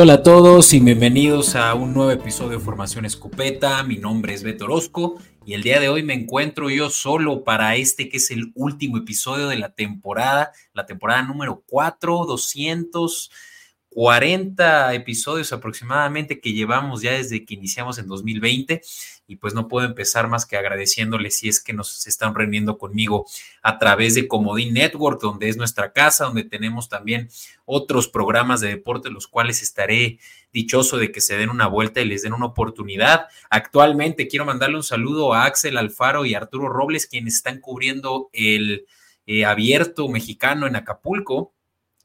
Hola a todos y bienvenidos a un nuevo episodio de Formación Escopeta. Mi nombre es Beto Orozco y el día de hoy me encuentro yo solo para este que es el último episodio de la temporada, la temporada número 4, 240 episodios aproximadamente que llevamos ya desde que iniciamos en 2020 y pues no puedo empezar más que agradeciéndoles si es que nos están reuniendo conmigo a través de Comodín Network, donde es nuestra casa, donde tenemos también otros programas de deporte, los cuales estaré dichoso de que se den una vuelta y les den una oportunidad. Actualmente quiero mandarle un saludo a Axel Alfaro y Arturo Robles, quienes están cubriendo el eh, abierto mexicano en Acapulco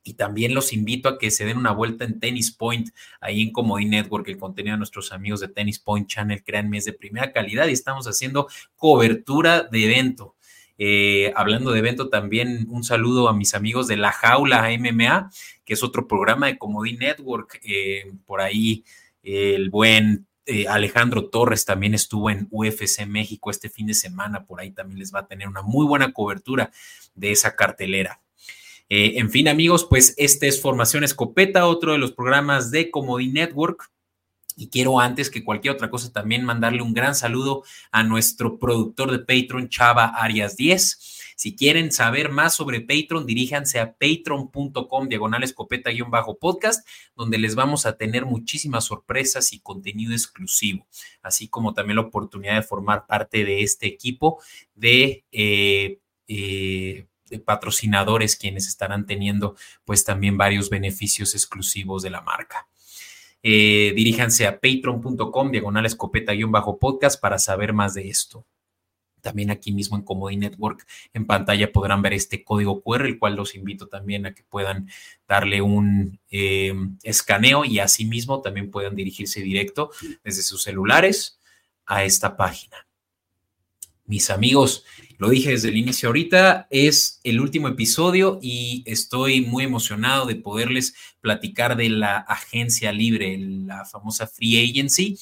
y también los invito a que se den una vuelta en Tennis Point, ahí en Comodín Network, el contenido de nuestros amigos de Tennis Point Channel, créanme, es de primera calidad y estamos haciendo cobertura de evento. Eh, hablando de evento, también un saludo a mis amigos de La Jaula MMA, que es otro programa de Comodín Network. Eh, por ahí el buen eh, Alejandro Torres también estuvo en UFC México este fin de semana, por ahí también les va a tener una muy buena cobertura de esa cartelera. Eh, en fin, amigos, pues este es Formación Escopeta, otro de los programas de Comodi Network. Y quiero antes que cualquier otra cosa también mandarle un gran saludo a nuestro productor de Patreon, Chava Arias 10. Si quieren saber más sobre Patreon, diríjanse a patreon.com diagonal escopeta-podcast, donde les vamos a tener muchísimas sorpresas y contenido exclusivo, así como también la oportunidad de formar parte de este equipo de eh, eh, patrocinadores quienes estarán teniendo pues también varios beneficios exclusivos de la marca. Eh, diríjanse a patreon.com diagonal escopeta-podcast para saber más de esto. También aquí mismo en Comodi Network en pantalla podrán ver este código QR, el cual los invito también a que puedan darle un eh, escaneo y asimismo también puedan dirigirse directo desde sus celulares a esta página. Mis amigos, lo dije desde el inicio ahorita, es el último episodio y estoy muy emocionado de poderles platicar de la agencia libre, la famosa Free Agency.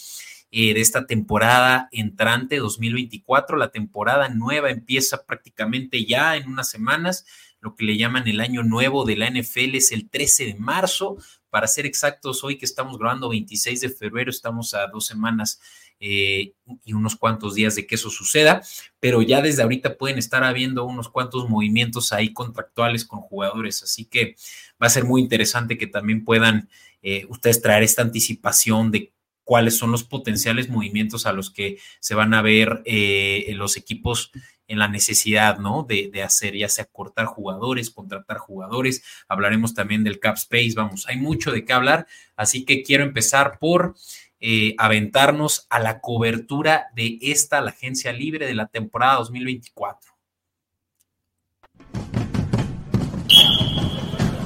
Eh, de esta temporada entrante 2024. La temporada nueva empieza prácticamente ya en unas semanas. Lo que le llaman el año nuevo de la NFL es el 13 de marzo. Para ser exactos, hoy que estamos grabando 26 de febrero, estamos a dos semanas eh, y unos cuantos días de que eso suceda, pero ya desde ahorita pueden estar habiendo unos cuantos movimientos ahí contractuales con jugadores, así que va a ser muy interesante que también puedan eh, ustedes traer esta anticipación de cuáles son los potenciales movimientos a los que se van a ver eh, los equipos en la necesidad, ¿no? De, de, hacer, ya sea cortar jugadores, contratar jugadores. Hablaremos también del cap space, vamos, hay mucho de qué hablar, así que quiero empezar por eh, aventarnos a la cobertura de esta, la agencia libre de la temporada 2024.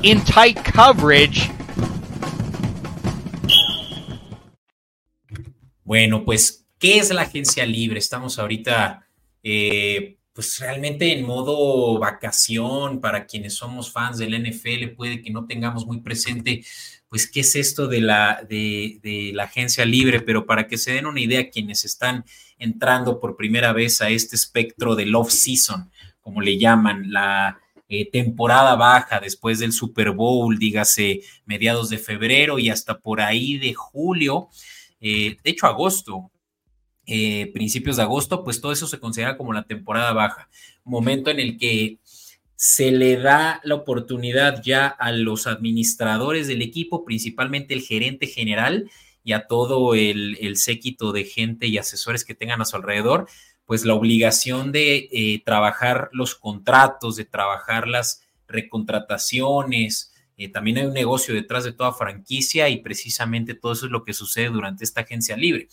In tight coverage. Bueno, pues, ¿qué es la agencia libre? Estamos ahorita, eh, pues realmente en modo vacación para quienes somos fans del NFL, puede que no tengamos muy presente pues, ¿qué es esto de la, de, la agencia libre? Pero para que se den una idea, quienes están entrando por primera vez a este espectro del off-season, como le llaman, la eh, temporada baja después del Super Bowl, dígase mediados de febrero y hasta por ahí de julio, eh, de hecho agosto, eh, principios de agosto, pues todo eso se considera como la temporada baja, momento en el que se le da la oportunidad ya a los administradores del equipo, principalmente el gerente general y a todo el, séquito de gente y asesores que tengan a su alrededor, pues la obligación de eh, trabajar los contratos, de trabajar las recontrataciones. Eh, también hay un negocio detrás de toda franquicia y precisamente todo eso es lo que sucede durante esta agencia libre.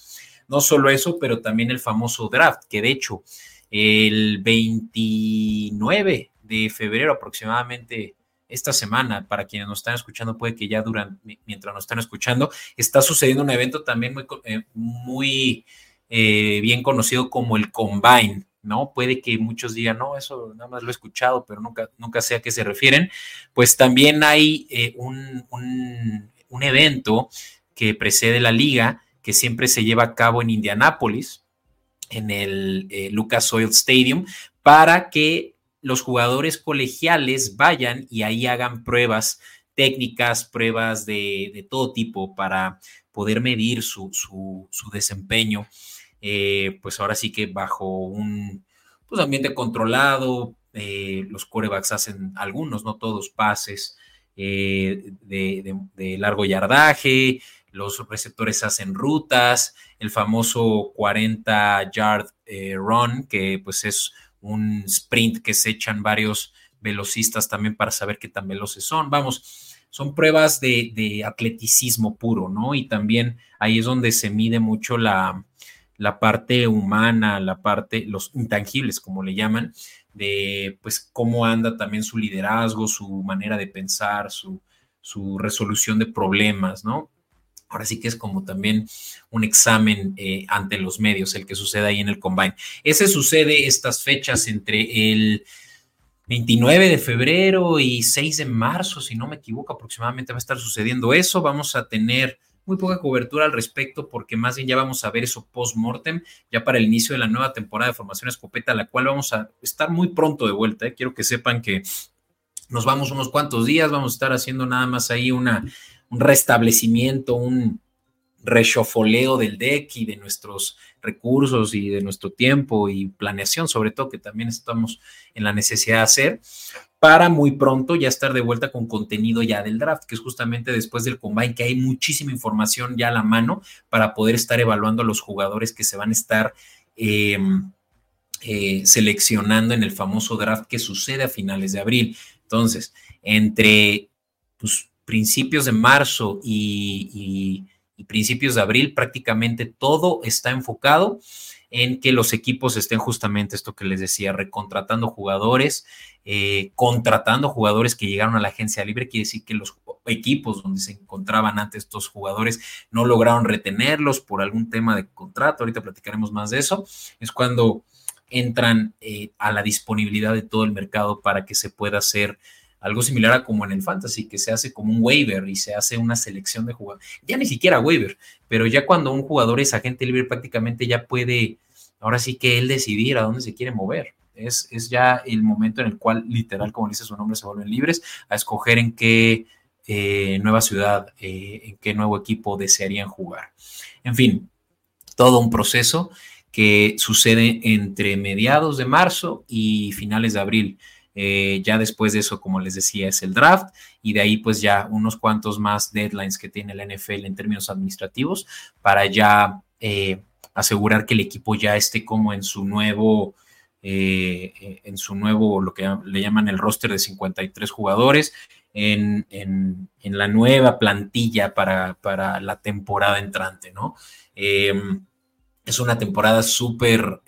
No solo eso, pero también el famoso draft, que de hecho el 29 de febrero aproximadamente esta semana, para quienes nos están escuchando, puede que ya durante, mientras nos están escuchando, está sucediendo un evento también muy, eh, muy eh, bien conocido como el Combine, ¿no? Puede que muchos digan, no, eso nada más lo he escuchado, pero nunca, nunca sé a qué se refieren. Pues también hay eh, un, un, evento que precede la liga, que siempre se lleva a cabo en Indianápolis, en el Lucas Oil Stadium, para que los jugadores colegiales vayan y ahí hagan pruebas técnicas, pruebas de, todo tipo para poder medir su, desempeño, eh, pues ahora sí que bajo un pues, ambiente controlado, eh, los corebacks hacen algunos, no todos, pases de, de, largo yardaje, los receptores hacen rutas, el famoso 40 yard run, que pues es un sprint que se echan varios velocistas también para saber qué tan veloces son. Vamos, son pruebas de, atleticismo puro, ¿no? Y también ahí es donde se mide mucho la, la parte humana, la parte, los intangibles, como le llaman, de pues cómo anda también su liderazgo, su manera de pensar, su, su resolución de problemas, ¿no? Ahora sí que es como también un examen eh, ante los medios, el que sucede ahí en el Combine. Ese sucede estas fechas entre el 29 de febrero y 6 de marzo, si no me equivoco, aproximadamente va a estar sucediendo eso. Vamos a tener muy poca cobertura al respecto porque más bien ya vamos a ver eso post-mortem, ya para el inicio de la nueva temporada de Formación Escopeta, la cual vamos a estar muy pronto de vuelta. ¿eh? Quiero que sepan que nos vamos unos cuantos días, vamos a estar haciendo nada más ahí una un restablecimiento, un rechofoleo del deck y de nuestros recursos y de nuestro tiempo y planeación, sobre todo que también estamos en la necesidad de hacer, para muy pronto ya estar de vuelta con contenido ya del draft, que es justamente después del combine, que hay muchísima información ya a la mano para poder estar evaluando a los jugadores que se van a estar em, eh, seleccionando en el famoso draft que sucede a finales de abril. Entonces, entre pues, principios de marzo y, principios de abril, prácticamente todo está enfocado en que los equipos estén justamente esto que les decía, recontratando jugadores, eh, contratando jugadores que llegaron a la agencia libre, quiere decir que los equipos donde se encontraban antes estos jugadores no lograron retenerlos por algún tema de contrato, ahorita platicaremos más de eso, es cuando entran eh, a la disponibilidad de todo el mercado para que se pueda hacer algo similar a como en el fantasy, que se hace como un waiver y se hace una selección de jugadores, ya ni siquiera waiver, pero ya cuando un jugador es agente libre prácticamente ya puede, ahora sí que él decidir a dónde se quiere mover. Es, es ya el momento en el cual, literal, como dice su nombre, se vuelven libres a escoger en qué eh, nueva ciudad, eh, en qué nuevo equipo desearían jugar. En fin, todo un proceso que sucede entre mediados de marzo y finales de abril. Eh, ya después de eso, como les decía, es el draft y de ahí pues ya unos cuantos más deadlines que tiene la NFL en términos administrativos para ya eh, asegurar que el equipo ya esté como en su nuevo, eh, en su nuevo, lo que le llaman el roster de 53 jugadores, en, en, la nueva plantilla para, para, la temporada entrante, ¿no? es una temporada súper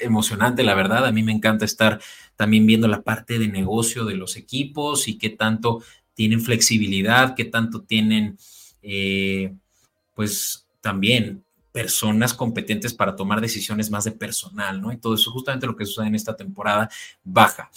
emocionante, la verdad. A mí me encanta estar también viendo la parte de negocio de los equipos y qué tanto tienen flexibilidad, qué tanto tienen, eh, pues también personas competentes para tomar decisiones más de personal, ¿no? Y todo eso, justamente lo que sucede en esta temporada baja.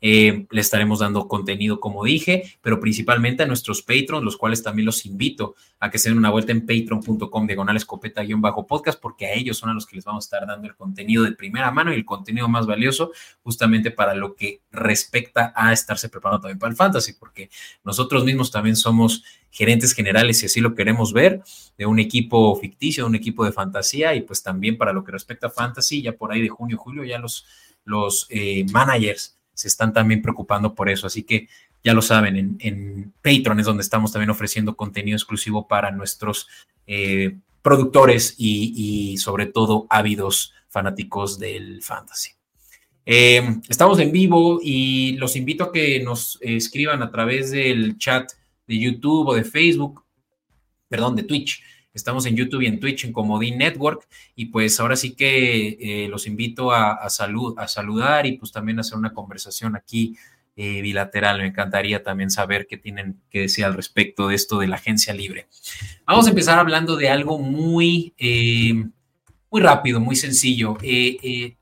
Eh, le estaremos dando contenido, como dije, pero principalmente a nuestros patrons, los cuales también los invito a que se den una vuelta en patreon.com diagonal escopeta-podcast, porque a ellos son a los que les vamos a estar dando el contenido de primera mano y el contenido más valioso, justamente para lo que respecta a estarse preparando también para el fantasy, porque nosotros mismos también somos gerentes generales, si así lo queremos ver, de un equipo ficticio, de un equipo de fantasía, y pues también para lo que respecta a fantasy, ya por ahí de junio, julio, ya los, los eh, managers se están también preocupando por eso. Así que ya lo saben, en, Patreon es donde estamos también ofreciendo contenido exclusivo para nuestros eh, productores y, sobre todo ávidos fanáticos del fantasy. Eh, estamos en vivo y los invito a que nos escriban a través del chat de YouTube o de Facebook, perdón, de Twitch. Estamos en YouTube y en Twitch en Comodín Network y pues ahora sí que eh, los invito a, salud, a saludar y pues también hacer una conversación aquí eh, bilateral. Me encantaría también saber qué tienen que decir al respecto de esto de la agencia libre. Vamos a empezar hablando de algo muy, eh, muy rápido, muy sencillo. el,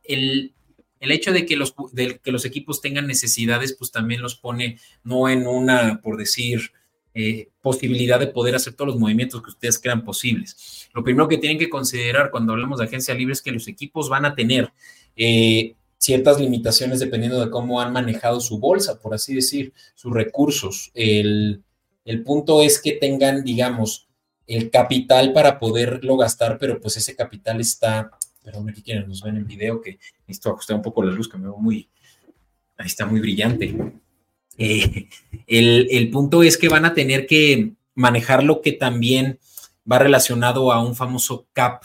el hecho de que, los, de que los equipos tengan necesidades, pues también los pone no en una, por decir, eh, posibilidad de poder hacer todos los movimientos que ustedes crean posibles. Lo primero que tienen que considerar cuando hablamos de agencia libre es que los equipos van a tener, eh, ciertas limitaciones dependiendo de cómo han manejado su bolsa, por así decir, sus recursos. El, el punto es que tengan, digamos, el capital para poderlo gastar, pero pues ese capital está, perdón, aquí quienes nos ven en video, que necesito ajustar un poco la luz, que me veo muy, ahí está muy brillante. Eh, el, punto es que van a tener que manejar lo que también va relacionado a un famoso cap,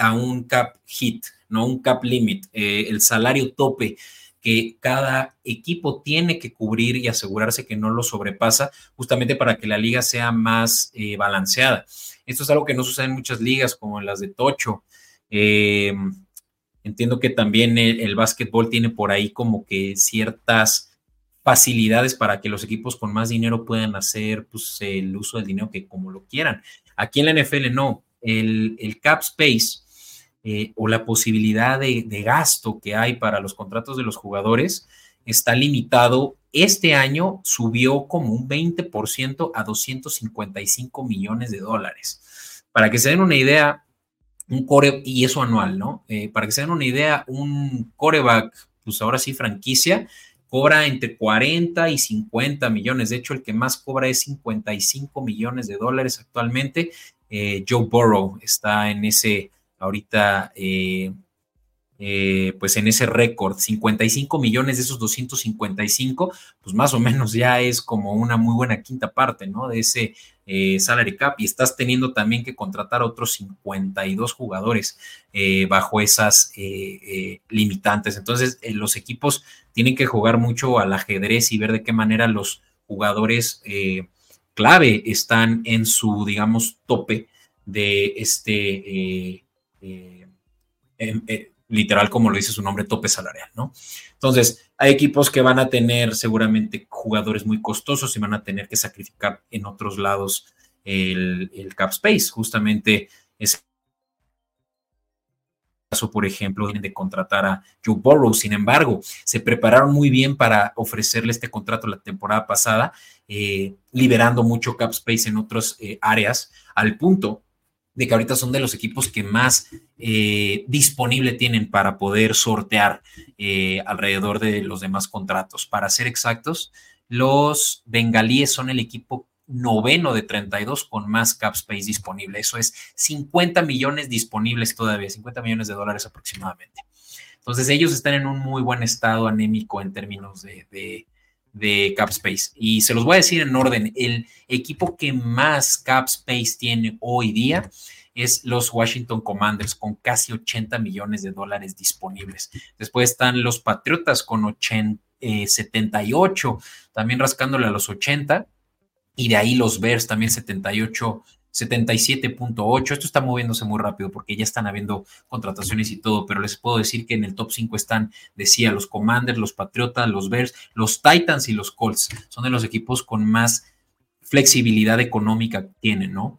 a un cap hit, ¿no? Un cap limit, eh, el salario tope que cada equipo tiene que cubrir y asegurarse que no lo sobrepasa, justamente para que la liga sea más eh, balanceada. Esto es algo que no sucede en muchas ligas, como en las de Tocho. Entiendo que también el, el básquetbol tiene por ahí como que ciertas facilidades para que los equipos con más dinero puedan hacer pues, el uso del dinero que como lo quieran. Aquí en la NFL no. El, el cap space eh, o la posibilidad de, gasto que hay para los contratos de los jugadores está limitado. Este año subió como un 20% a 255 millones de dólares. Para que se den una idea, un core, y eso anual, ¿no? Eh, para que se den una idea, un coreback, pues ahora sí franquicia, cobra entre 40 y 50 millones. De hecho, el que más cobra es 55 millones de dólares actualmente. Eh, Joe Burrow está en ese ahorita, eh, eh, pues en ese récord, 55 millones de esos 255, pues más o menos ya es como una muy buena quinta parte, ¿no? De ese eh, salary cap y estás teniendo también que contratar a otros 52 jugadores bajo esas limitantes. Entonces, los equipos tienen que jugar mucho al ajedrez y ver de qué manera los jugadores clave están en su, digamos, tope de este eh, eh, literal, como lo dice su nombre, tope salarial, ¿no? Entonces, hay equipos que van a tener seguramente jugadores muy costosos y van a tener que sacrificar en otros lados el, cap space. Justamente ese caso, por ejemplo, de contratar a Joe Burrow. Sin embargo, se prepararon muy bien para ofrecerle este contrato la temporada pasada, eh, liberando mucho cap space en otras áreas, al punto de que ahorita son de los equipos que más eh, disponible tienen para poder sortear eh, alrededor de los demás contratos. Para ser exactos, los bengalíes son el equipo noveno de 32 con más cap space disponible. Eso es 50 millones disponibles todavía, 50 millones de dólares aproximadamente. Entonces ellos están en un muy buen estado anémico en términos de, de, de cap space. Y se los voy a decir en orden, el equipo que más cap space tiene hoy día es los Washington Commanders con casi 80 millones de dólares disponibles. Después están los Patriotas con 80, 78, eh, también rascándole a los 80. Y de ahí los Bears también 78, 77.8. Esto está moviéndose muy rápido porque ya están habiendo contrataciones y todo, pero les puedo decir que en el top 5 están, decía, los Commanders, los Patriotas, los Bears, los Titans y los Colts. Son de los equipos con más flexibilidad económica que tienen, ¿no?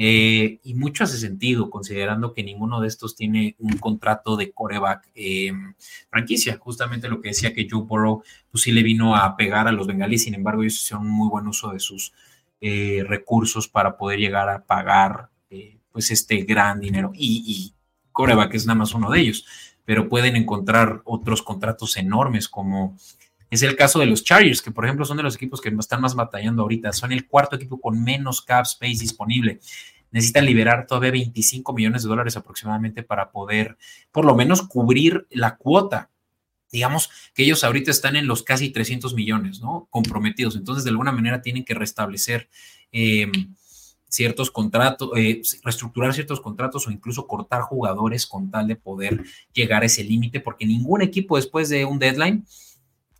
Eh, y mucho hace sentido, considerando que ninguno de estos tiene un contrato de coreback eh, franquicia. Justamente lo que decía que Joe Burrow, pues sí le vino a pegar a los bengalíes, sin embargo, ellos hicieron un muy buen uso de sus eh, recursos para poder llegar a pagar pues este gran dinero. Y, y coreback es nada más uno de ellos, pero pueden encontrar otros contratos enormes como es el caso de los Chargers, que por ejemplo son de los equipos que están más batallando ahorita. Son el cuarto equipo con menos cap space disponible. Necesitan liberar todavía 25 millones de dólares aproximadamente para poder por lo menos cubrir la cuota. Digamos que ellos ahorita están en los casi 300 millones, ¿no? Comprometidos. Entonces, de alguna manera tienen que restablecer em, ciertos contratos, eh, reestructurar ciertos contratos o incluso cortar jugadores con tal de poder llegar a ese límite, porque ningún equipo después de un deadline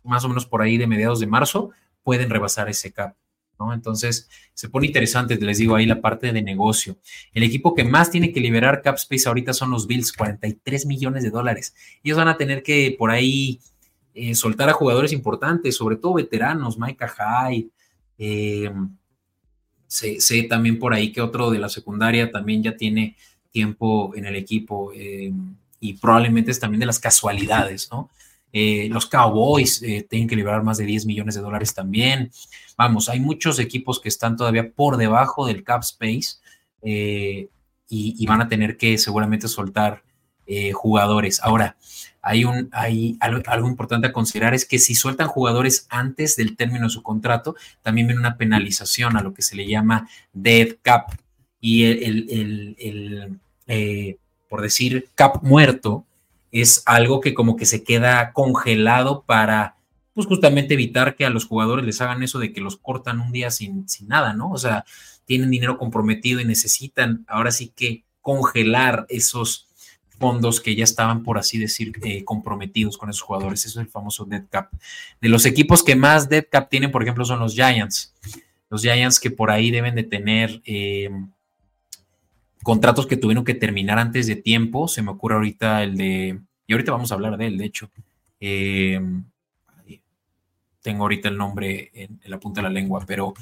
más o menos por ahí de mediados de marzo, pueden rebasar ese cap. ¿No? Entonces, se pone interesante, les digo ahí la parte de negocio. El equipo que más tiene que liberar cap space ahorita son los Bills, 43 millones de dólares. Ellos van a tener que por ahí eh, soltar a jugadores importantes, sobre todo veteranos, Micah Hyde. Eh, sé, también por ahí que otro de la secundaria también ya tiene tiempo en el equipo eh, y probablemente es también de las casualidades, ¿no? Eh, los Cowboys eh, tienen que liberar más de 10 millones de dólares también. Vamos, hay muchos equipos que están todavía por debajo del cap space eh, y, van a tener que seguramente soltar jugadores. Ahora, hay, un, hay algo, importante a considerar es que si sueltan jugadores antes del término de su contrato, también viene una penalización a lo que se le llama dead cap. Y el, eh, por decir, cap muerto es algo que como que se queda congelado para pues justamente evitar que a los jugadores les hagan eso de que los cortan un día sin, sin nada, ¿no? O sea, tienen dinero comprometido y necesitan ahora sí que congelar esos fondos que ya estaban, por así decir, eh, comprometidos con esos jugadores. Eso es el famoso dead cap. De los equipos que más dead cap tienen, por ejemplo, son los Giants. Los Giants que por ahí deben de tener eh, contratos que tuvieron que terminar antes de tiempo. Se me ocurre ahorita el de, y ahorita vamos a hablar de él, de hecho. Eh, tengo ahorita el nombre en, la punta de la lengua, pero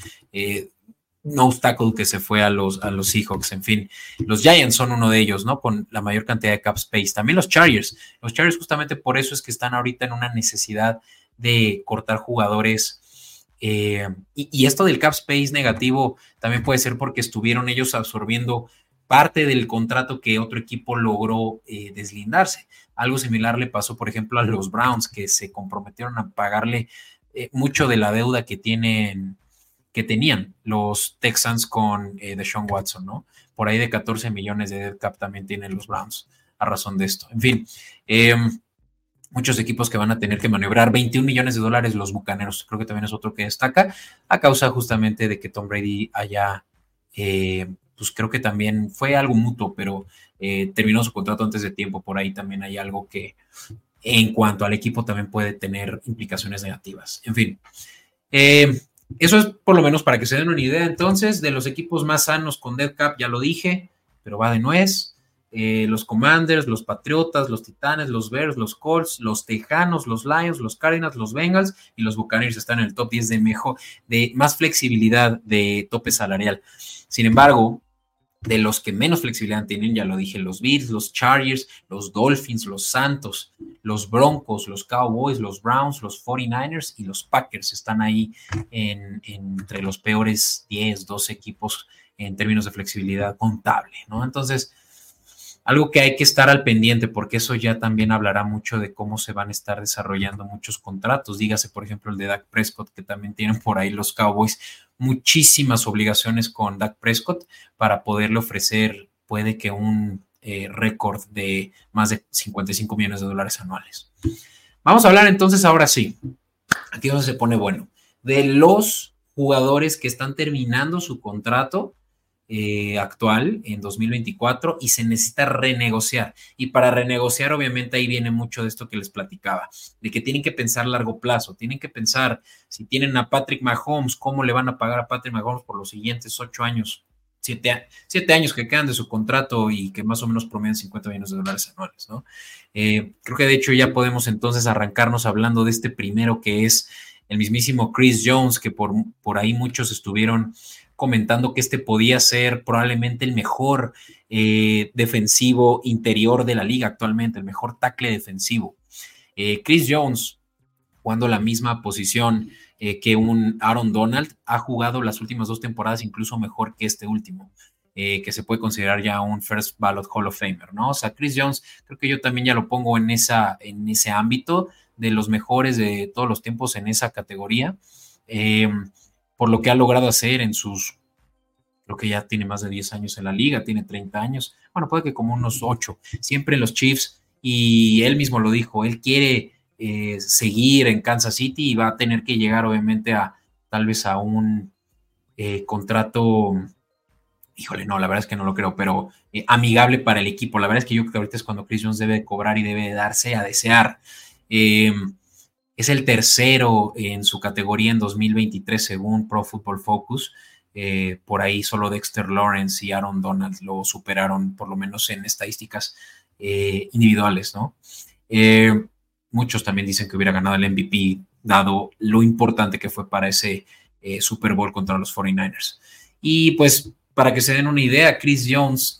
no obstáculo que se fue a los, a los Seahawks, en fin. Los Giants son uno de ellos, ¿no? Con la mayor cantidad de cap space. También los Chargers. Los Chargers justamente por eso es que están ahorita en una necesidad de cortar jugadores. Eh, y, esto del cap space negativo también puede ser porque estuvieron ellos absorbiendo parte del contrato que otro equipo logró eh, deslindarse. Algo similar le pasó, por ejemplo, a los Browns, que se comprometieron a pagarle eh, mucho de la deuda que tienen que tenían los Texans con eh, Deshaun Watson, ¿no? Por ahí de 14 millones de dead cap también tienen los Browns a razón de esto. En fin, em, muchos equipos que van a tener que maniobrar 21 millones de dólares los Bucaneros, creo que también es otro que destaca, a causa justamente de que Tom Brady haya, eh, pues creo que también fue algo mutuo, pero eh, terminó su contrato antes de tiempo, por ahí también hay algo que en cuanto al equipo también puede tener implicaciones negativas. En fin, eh, eso es por lo menos para que se den una idea entonces de los equipos más sanos con Dead Cap, ya lo dije, pero va de nuez. Eh, los Commanders, los Patriotas, los Titanes, los Bears, los Colts, los Tejanos, los Lions, los Cardinals, los Bengals y los Buccaneers están en el top 10 de mejor, de más flexibilidad de tope salarial. Sin embargo, de los que menos flexibilidad tienen, ya lo dije, los Bills, los Chargers, los Dolphins, los Santos, los Broncos, los Cowboys, los Browns, los 49ers y los Packers están ahí entre los peores 10, 12 equipos en términos de flexibilidad contable, ¿no? Entonces, algo que hay que estar al pendiente, porque eso ya también hablará mucho de cómo se van a estar desarrollando muchos contratos. Dígase, por ejemplo, el de Dak Prescott, que también tienen por ahí los Cowboys muchísimas obligaciones con Dak Prescott para poderle ofrecer, puede que un eh, récord de más de 55 millones de dólares anuales. Vamos a hablar entonces ahora sí, aquí donde se pone bueno, de los jugadores que están terminando su contrato eh, actual en 2024 y se necesita renegociar. Y para renegociar, obviamente, ahí viene mucho de esto que les platicaba, de que tienen que pensar largo plazo, tienen que pensar si tienen a Patrick Mahomes, cómo le van a pagar a Patrick Mahomes por los siguientes ocho años, siete, siete años que quedan de su contrato y que más o menos promedian 50 millones de dólares anuales, ¿no? Eh, creo que de hecho ya podemos entonces arrancarnos hablando de este primero que es el mismísimo Chris Jones, que por, por ahí muchos estuvieron comentando que este podía ser probablemente el mejor eh, defensivo interior de la liga actualmente, el mejor tackle defensivo. Eh, Chris Jones, jugando la misma posición eh, que un Aaron Donald, ha jugado las últimas dos temporadas incluso mejor que este último. que se puede considerar ya un First Ballot Hall of Famer, ¿no? O sea, Chris Jones, creo que yo también ya lo pongo en, esa, en ese ámbito de los mejores de todos los tiempos en esa categoría por lo que ha logrado hacer en sus, creo que ya tiene más de 10 años en la liga, tiene 30 años, bueno, puede que como unos 8, siempre en los Chiefs, y él mismo lo dijo, él quiere eh, seguir en Kansas City y va a tener que llegar obviamente a tal vez a un eh, contrato, híjole, no, la verdad es que no lo creo, pero eh, amigable para el equipo. La verdad es que yo creo que ahorita es cuando Chris Jones debe cobrar y debe darse a desear. Es el tercero en su categoría en 2023 según Pro Football Focus. Eh, por ahí solo Dexter Lawrence y Aaron Donald lo superaron, por lo menos en estadísticas eh, individuales, ¿no? Eh, muchos también dicen que hubiera ganado el MVP, dado lo importante que fue para ese Super Bowl contra los 49ers. Y pues, para que se den una idea, Chris Jones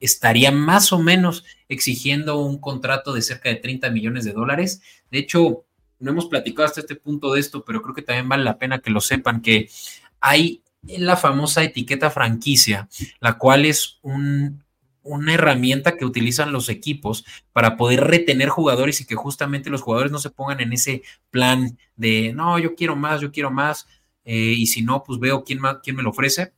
estaría más o menos exigiendo un contrato de cerca de 30 millones de dólares. De hecho, no hemos platicado hasta este punto de esto, pero creo que también vale la pena que lo sepan, que hay la famosa etiqueta franquicia, la cual es un, una herramienta que utilizan los equipos para poder retener jugadores y que justamente los jugadores no se pongan en ese plan de, no, yo quiero más, yo quiero más, eh, y si no, pues veo quién, más, quién me lo ofrece,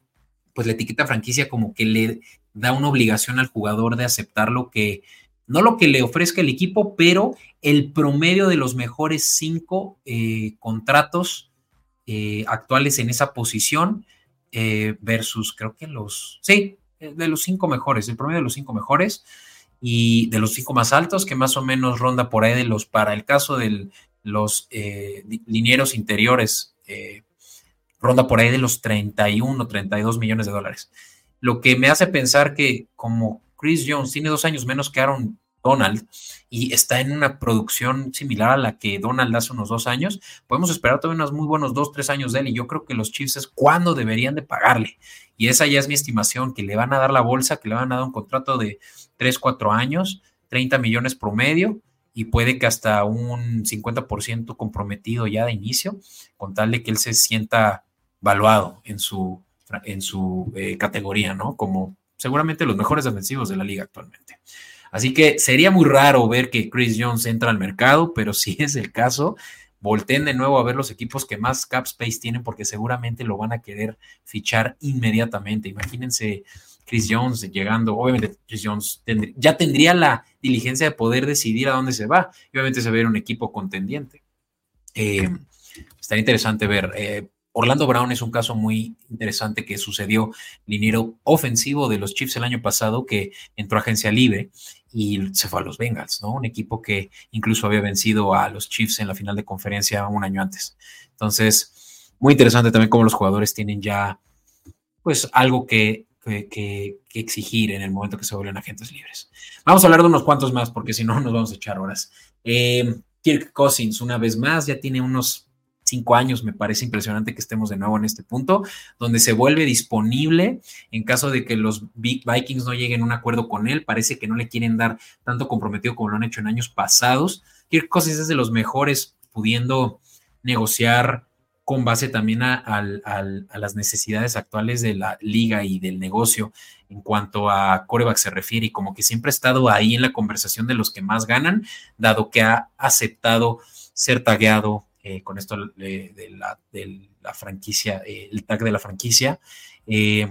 pues la etiqueta franquicia como que le da una obligación al jugador de aceptar lo que, no lo que le ofrezca el equipo, pero el promedio de los mejores cinco eh, contratos eh, actuales en esa posición versus creo que los, sí, eh, de los cinco mejores, el promedio de los cinco mejores y de los cinco más altos, que más o menos ronda por ahí de los, para el caso de los eh, linieros interiores, eh, ronda por ahí de los 31, 32 millones de dólares. Lo que me hace pensar que como Chris Jones tiene dos años menos que Aaron Donald y está en una producción similar a la que Donald hace unos dos años, podemos esperar todavía unos muy buenos dos, tres años de él y yo creo que los Chiefs es cuando deberían de pagarle. Y esa ya es mi estimación, que le van a dar la bolsa, que le van a dar un contrato de tres, cuatro años, 30 millones promedio y puede que hasta un 50% comprometido ya de inicio, con tal de que él se sienta valuado en su, en su eh, categoría, ¿no? Como seguramente los mejores defensivos de la liga actualmente. Así que sería muy raro ver que Chris Jones entra al mercado, pero si es el caso, volteen de nuevo a ver los equipos que más cap space tienen porque seguramente lo van a querer fichar inmediatamente. Imagínense Chris Jones llegando, obviamente Chris Jones ya tendría la diligencia de poder decidir a dónde se va y obviamente se ver un equipo contendiente. Eh, estaría interesante ver. Eh, Orlando Brown es un caso muy interesante que sucedió, liniero ofensivo de los Chiefs el año pasado que entró a agencia libre y se fue a los Bengals, ¿no? Un equipo que incluso había vencido a los Chiefs en la final de conferencia un año antes. Entonces, muy interesante también cómo los jugadores tienen ya, pues, algo que, que, exigir en el momento que se vuelven agentes libres. Vamos a hablar de unos cuantos más porque si no nos vamos a echar horas. Eh, Kirk Cousins, una vez más, ya tiene unos cinco años, me parece impresionante que estemos de nuevo en este punto, donde se vuelve disponible en caso de que los Vikings no lleguen a un acuerdo con él, parece que no le quieren dar tanto comprometido como lo han hecho en años pasados. Kirk Cousins es de los mejores pudiendo negociar con base también a, las necesidades actuales de la liga y del negocio en cuanto a coreback se refiere y como que siempre ha estado ahí en la conversación de los que más ganan, dado que ha aceptado ser tagueado eh, con esto de, la, franquicia, eh, el tag de la franquicia, eh,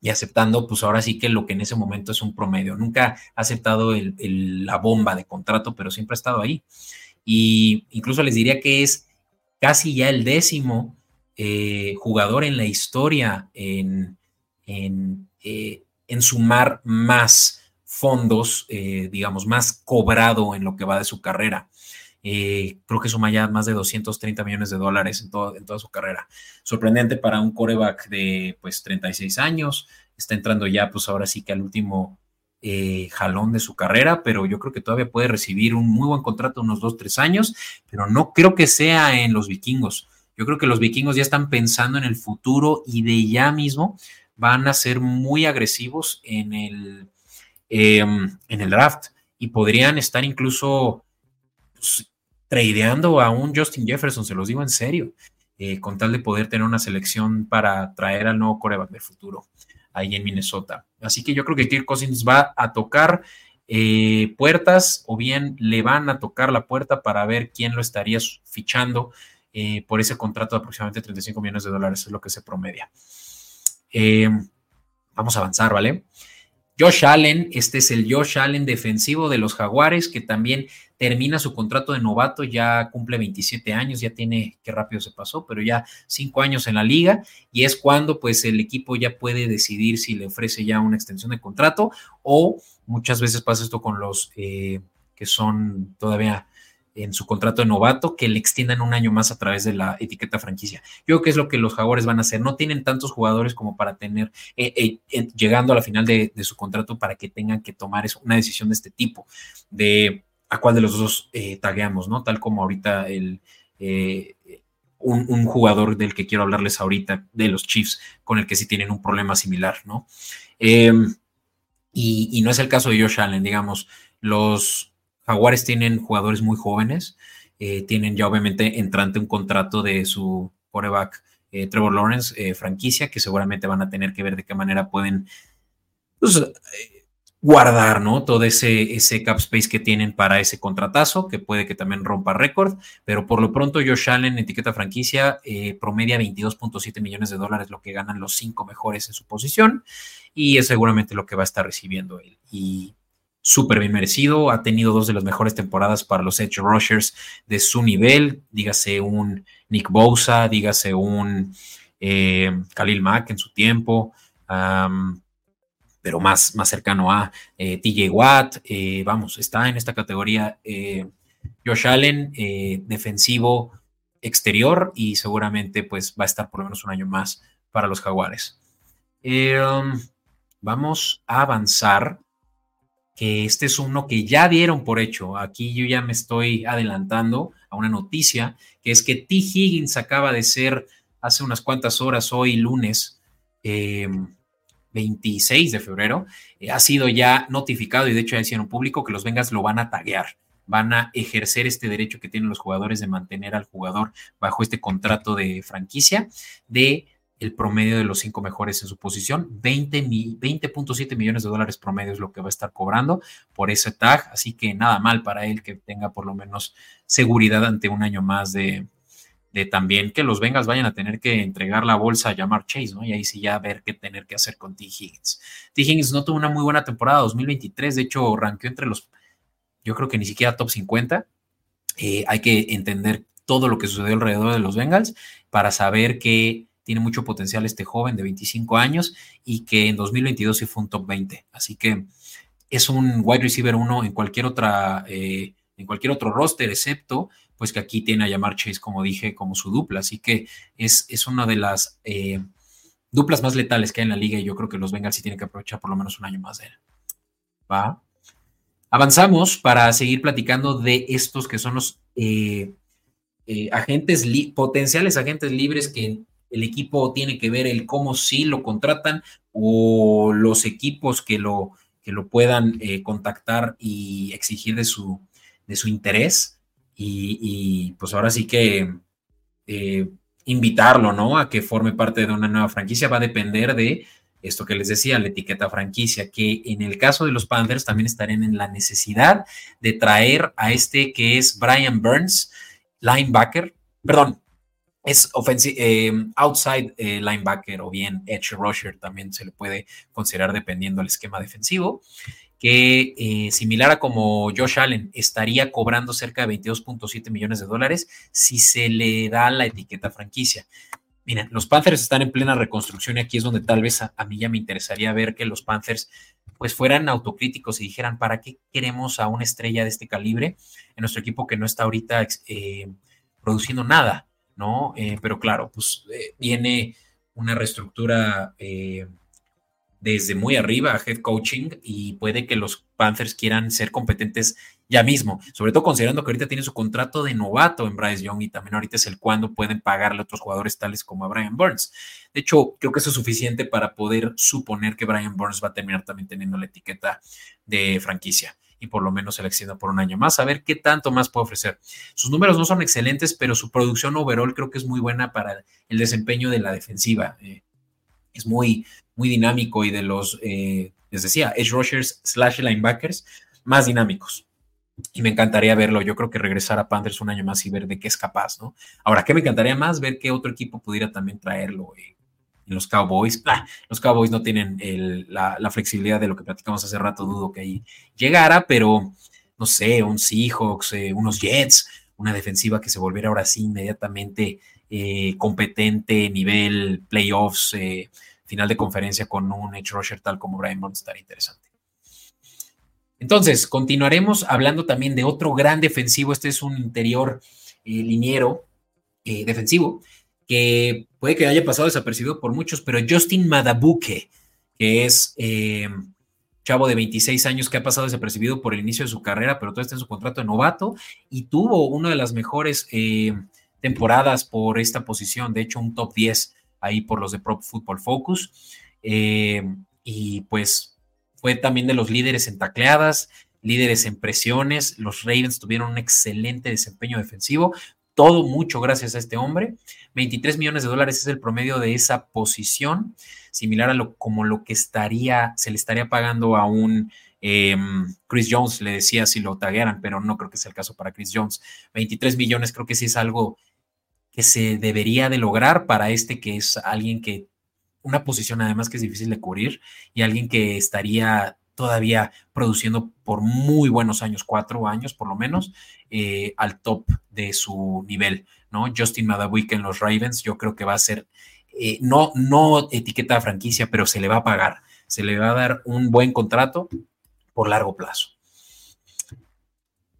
y aceptando, pues ahora sí que lo que en ese momento es un promedio. Nunca ha aceptado la bomba de contrato, pero siempre ha estado ahí. Y incluso les diría que es casi ya el décimo jugador en la historia en, en, en sumar más fondos, digamos, más cobrado en lo que va de su carrera. Eh, creo que suma ya más de 230 millones de dólares en, todo, en toda su carrera. Sorprendente para un coreback de pues 36 años. Está entrando ya pues ahora sí que al último eh, jalón de su carrera, pero yo creo que todavía puede recibir un muy buen contrato unos 2, 3 años, pero no creo que sea en los vikingos. Yo creo que los vikingos ya están pensando en el futuro y de ya mismo van a ser muy agresivos en el, em, en el draft y podrían estar incluso pues, tradeando a un Justin Jefferson, se los digo en serio, eh, con tal de poder tener una selección para traer al nuevo coreback del futuro ahí en Minnesota. Así que yo creo que Kirk Cousins va a tocar eh, puertas o bien le van a tocar la puerta para ver quién lo estaría fichando eh, por ese contrato de aproximadamente 35 millones de dólares, es lo que se promedia. vamos a avanzar, ¿vale? Josh Allen, este es el Josh Allen defensivo de los Jaguares, que también termina su contrato de novato, ya cumple 27 años, ya tiene, qué rápido se pasó, pero ya cinco años en la liga, y es cuando pues el equipo ya puede decidir si le ofrece ya una extensión de contrato o muchas veces pasa esto con los eh, que son todavía en su contrato de novato que le extiendan un año más a través de la etiqueta franquicia. Yo creo que es lo que los Jaguares van a hacer. No tienen tantos jugadores como para tener, eh, eh, llegando a la final de, su contrato, para que tengan que tomar una decisión de este tipo, de a cuál de los dos eh, tagueamos, ¿no? Tal como ahorita el... Un, jugador del que quiero hablarles ahorita, de los Chiefs, con el que sí tienen un problema similar, ¿no? Y, y, no es el caso de Josh Allen, digamos, los, Jaguares tienen jugadores muy jóvenes, eh, tienen ya obviamente entrante un contrato de su quarterback eh, Trevor Lawrence, eh, franquicia, que seguramente van a tener que ver de qué manera pueden pues, guardar, ¿no? Todo ese, ese cap space que tienen para ese contratazo, que puede que también rompa récord, pero por lo pronto Josh Allen, etiqueta franquicia, eh, promedia 22.7 millones de dólares, lo que ganan los cinco mejores en su posición, y es seguramente lo que va a estar recibiendo él. Y súper bien merecido, ha tenido dos de las mejores temporadas para los Edge Rushers de su nivel, dígase un Nick Bosa, dígase un eh, Khalil Mack en su tiempo pero más, más cercano a eh, TJ Watt. Eh, vamos, está en esta categoría Josh Allen, defensivo exterior y seguramente pues va a estar por lo menos un año más para los jaguares. Um, vamos a avanzar, que este es uno que ya dieron por hecho. Aquí yo ya me estoy adelantando a una noticia, que es que T. Higgins acaba de ser hace unas cuantas horas, hoy lunes, 26 de febrero, eh, ha sido ya notificado y de hecho ya hicieron público que los Vengas lo van a taguear, van a ejercer este derecho que tienen los jugadores de mantener al jugador bajo este contrato de franquicia de el promedio de los cinco mejores en su posición, 20.7 millones de dólares promedio es lo que va a estar cobrando por ese tag, así que nada mal para él que tenga por lo menos seguridad ante un año más de, de también que los Bengals vayan a tener que entregar la bolsa a llamar Chase, ¿no? Y ahí sí ya ver qué tener que hacer con T. Higgins. T. Higgins no tuvo una muy buena temporada 2023, de hecho, ranqueó entre los, yo creo que ni siquiera top 50. Eh, hay que entender todo lo que sucedió alrededor de los Bengals para saber que tiene mucho potencial este joven de 25 años y que en 2022 sí fue un top 20. Así que es un wide receiver uno en cualquier otra, eh, en cualquier otro roster, excepto pues que aquí tiene a llamar Chase, como dije, como su dupla. Así que es, es una de las eh, duplas más letales que hay en la liga y yo creo que los Bengals sí tienen que aprovechar por lo menos un año más de él. ¿Va? Avanzamos para seguir platicando de estos que son los eh, agentes, potenciales agentes libres que el equipo tiene que ver el cómo sí lo contratan o los equipos que lo, que lo puedan contactar y exigir de su, de su interés y, pues ahora sí que eh, invitarlo, ¿no? A que forme parte de una nueva franquicia va a depender de esto que les decía, la etiqueta franquicia, que en el caso de los Panthers también estarían en la necesidad de traer a este que es Brian Burns, linebacker, perdón, es eh, outside eh, linebacker o bien edge rusher también se le puede considerar dependiendo del esquema defensivo que eh, similar a como Josh Allen estaría cobrando cerca de 22.7 millones de dólares si se le da la etiqueta franquicia. Miren, los Panthers están en plena reconstrucción y aquí es donde tal vez a, mí ya me interesaría ver que los Panthers pues fueran autocríticos y dijeran, ¿para qué queremos a una estrella de este calibre en nuestro equipo que no está ahorita eh, produciendo nada? ¿No? Eh, pero claro, pues viene una reestructura desde muy arriba head coaching y puede que los Panthers quieran ser competentes ya mismo, sobre todo considerando que ahorita tiene su contrato de novato en Bryce Young y también ahorita es el cuando pueden pagarle a otros jugadores tales como a Brian Burns. De hecho, creo que eso es suficiente para poder suponer que Brian Burns va a terminar también teniendo la etiqueta de franquicia y por lo menos se le extienda por un año más, a ver qué tanto más puede ofrecer. Sus números no son excelentes, pero su producción overall creo que es muy buena para el desempeño de la defensiva. Eh, es muy, muy dinámico y de los, eh, les decía, edge rushers slash linebackers más dinámicos. Y me encantaría verlo. Yo creo que regresar a Panthers un año más y ver de qué es capaz, ¿no? Ahora, ¿qué me encantaría más? Ver qué otro equipo pudiera también traerlo eh, los Cowboys. Los Cowboys no tienen la, flexibilidad de lo que platicamos hace rato, dudo que ahí llegara, pero no sé, un Seahawks, eh, unos Jets, una defensiva que se volviera ahora sí inmediatamente eh, competente, nivel playoffs, eh, final de conferencia con un edge rusher tal como Brian Burns estaría interesante. Entonces, continuaremos hablando también de otro gran defensivo. Este es un interior liniero defensivo que puede que haya pasado desapercibido por muchos, pero Justin Madabuke, que es chavo de 26 años que ha pasado desapercibido por el inicio de su carrera, pero todo está en su contrato de novato y tuvo una de las mejores temporadas por esta posición, de hecho un top 10 ahí por los de Pro Football Focus. Eh, y pues fue también de los líderes en tacleadas, líderes en presiones. Los Ravens tuvieron un excelente desempeño defensivo. Todo mucho gracias a este hombre. 23 millones de dólares es el promedio de esa posición, similar a lo como lo que estaría, se le estaría pagando a un Em, Chris Jones le decía si lo taguearan, pero no creo que sea el caso para Chris Jones. 23 millones creo que sí es algo que se debería de lograr para este que es alguien que, una posición además que es difícil de cubrir y alguien que estaría todavía produciendo por muy buenos años, cuatro años por lo menos, eh, al top de su nivel, ¿no? Justin Madawick en los Ravens, yo creo que va a ser, eh, no, no etiqueta de franquicia, pero se le va a pagar, se le va a dar un buen contrato por largo plazo.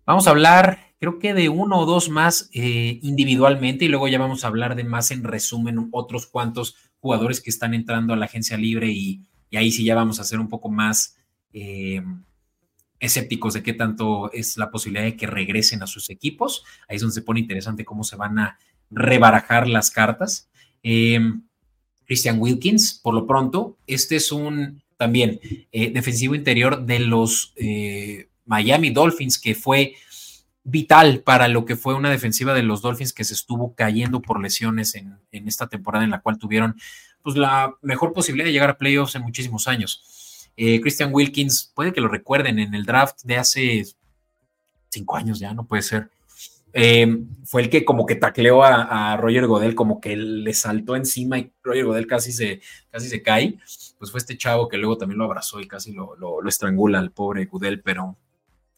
Vamos a hablar, creo que de uno o dos más eh, individualmente y luego ya vamos a hablar de más en resumen otros cuantos jugadores que están entrando a la agencia libre y, y ahí sí ya vamos a hacer un poco más eh, escépticos de qué tanto es la posibilidad de que regresen a sus equipos. Ahí es donde se pone interesante cómo se van a rebarajar las cartas. Eh, Christian Wilkins, por lo pronto, este es un también eh, defensivo interior de los Miami Dolphins, que fue vital para lo que fue una defensiva de los Dolphins que se estuvo cayendo por lesiones en, en esta temporada en la cual tuvieron pues, la mejor posibilidad de llegar a playoffs en muchísimos años. Eh, Christian Wilkins, puede que lo recuerden en el draft de hace cinco años ya, no puede ser. Eh, fue el que como que tacleó a, Roger Godel, como que le saltó encima y Roger Godel casi se, casi se cae. Pues fue este chavo que luego también lo abrazó y casi lo, estrangula al pobre Godel, pero